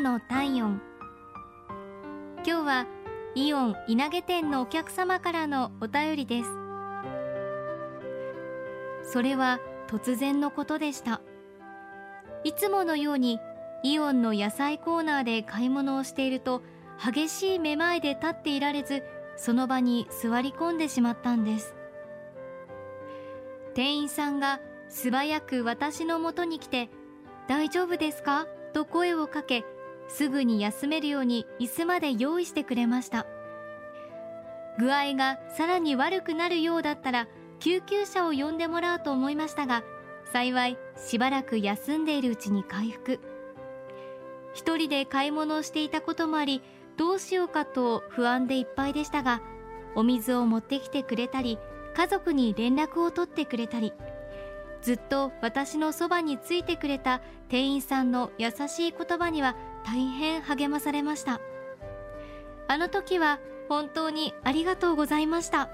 ンの体温。今日はイオン稲毛店のお客様からのお便りです。それは突然のことでした。いつものようにイオンの野菜コーナーで買い物をしていると激しいめまいで立っていられずその場に座り込んでしまったんです。店員さんが素早く私のもとに来て「大丈夫ですか?」と声をかけすぐに休めるように椅子まで用意してくれました。具合がさらに悪くなるようだったら救急車を呼んでもらうと思いましたが幸いしばらく休んでいるうちに回復。一人で買い物をしていたこともありどうしようかと不安でいっぱいでしたがお水を持ってきてくれたり家族に連絡を取ってくれたりずっと私のそばについてくれた店員さんの優しい言葉には大変励まされました。あの時は本当にありがとうございました。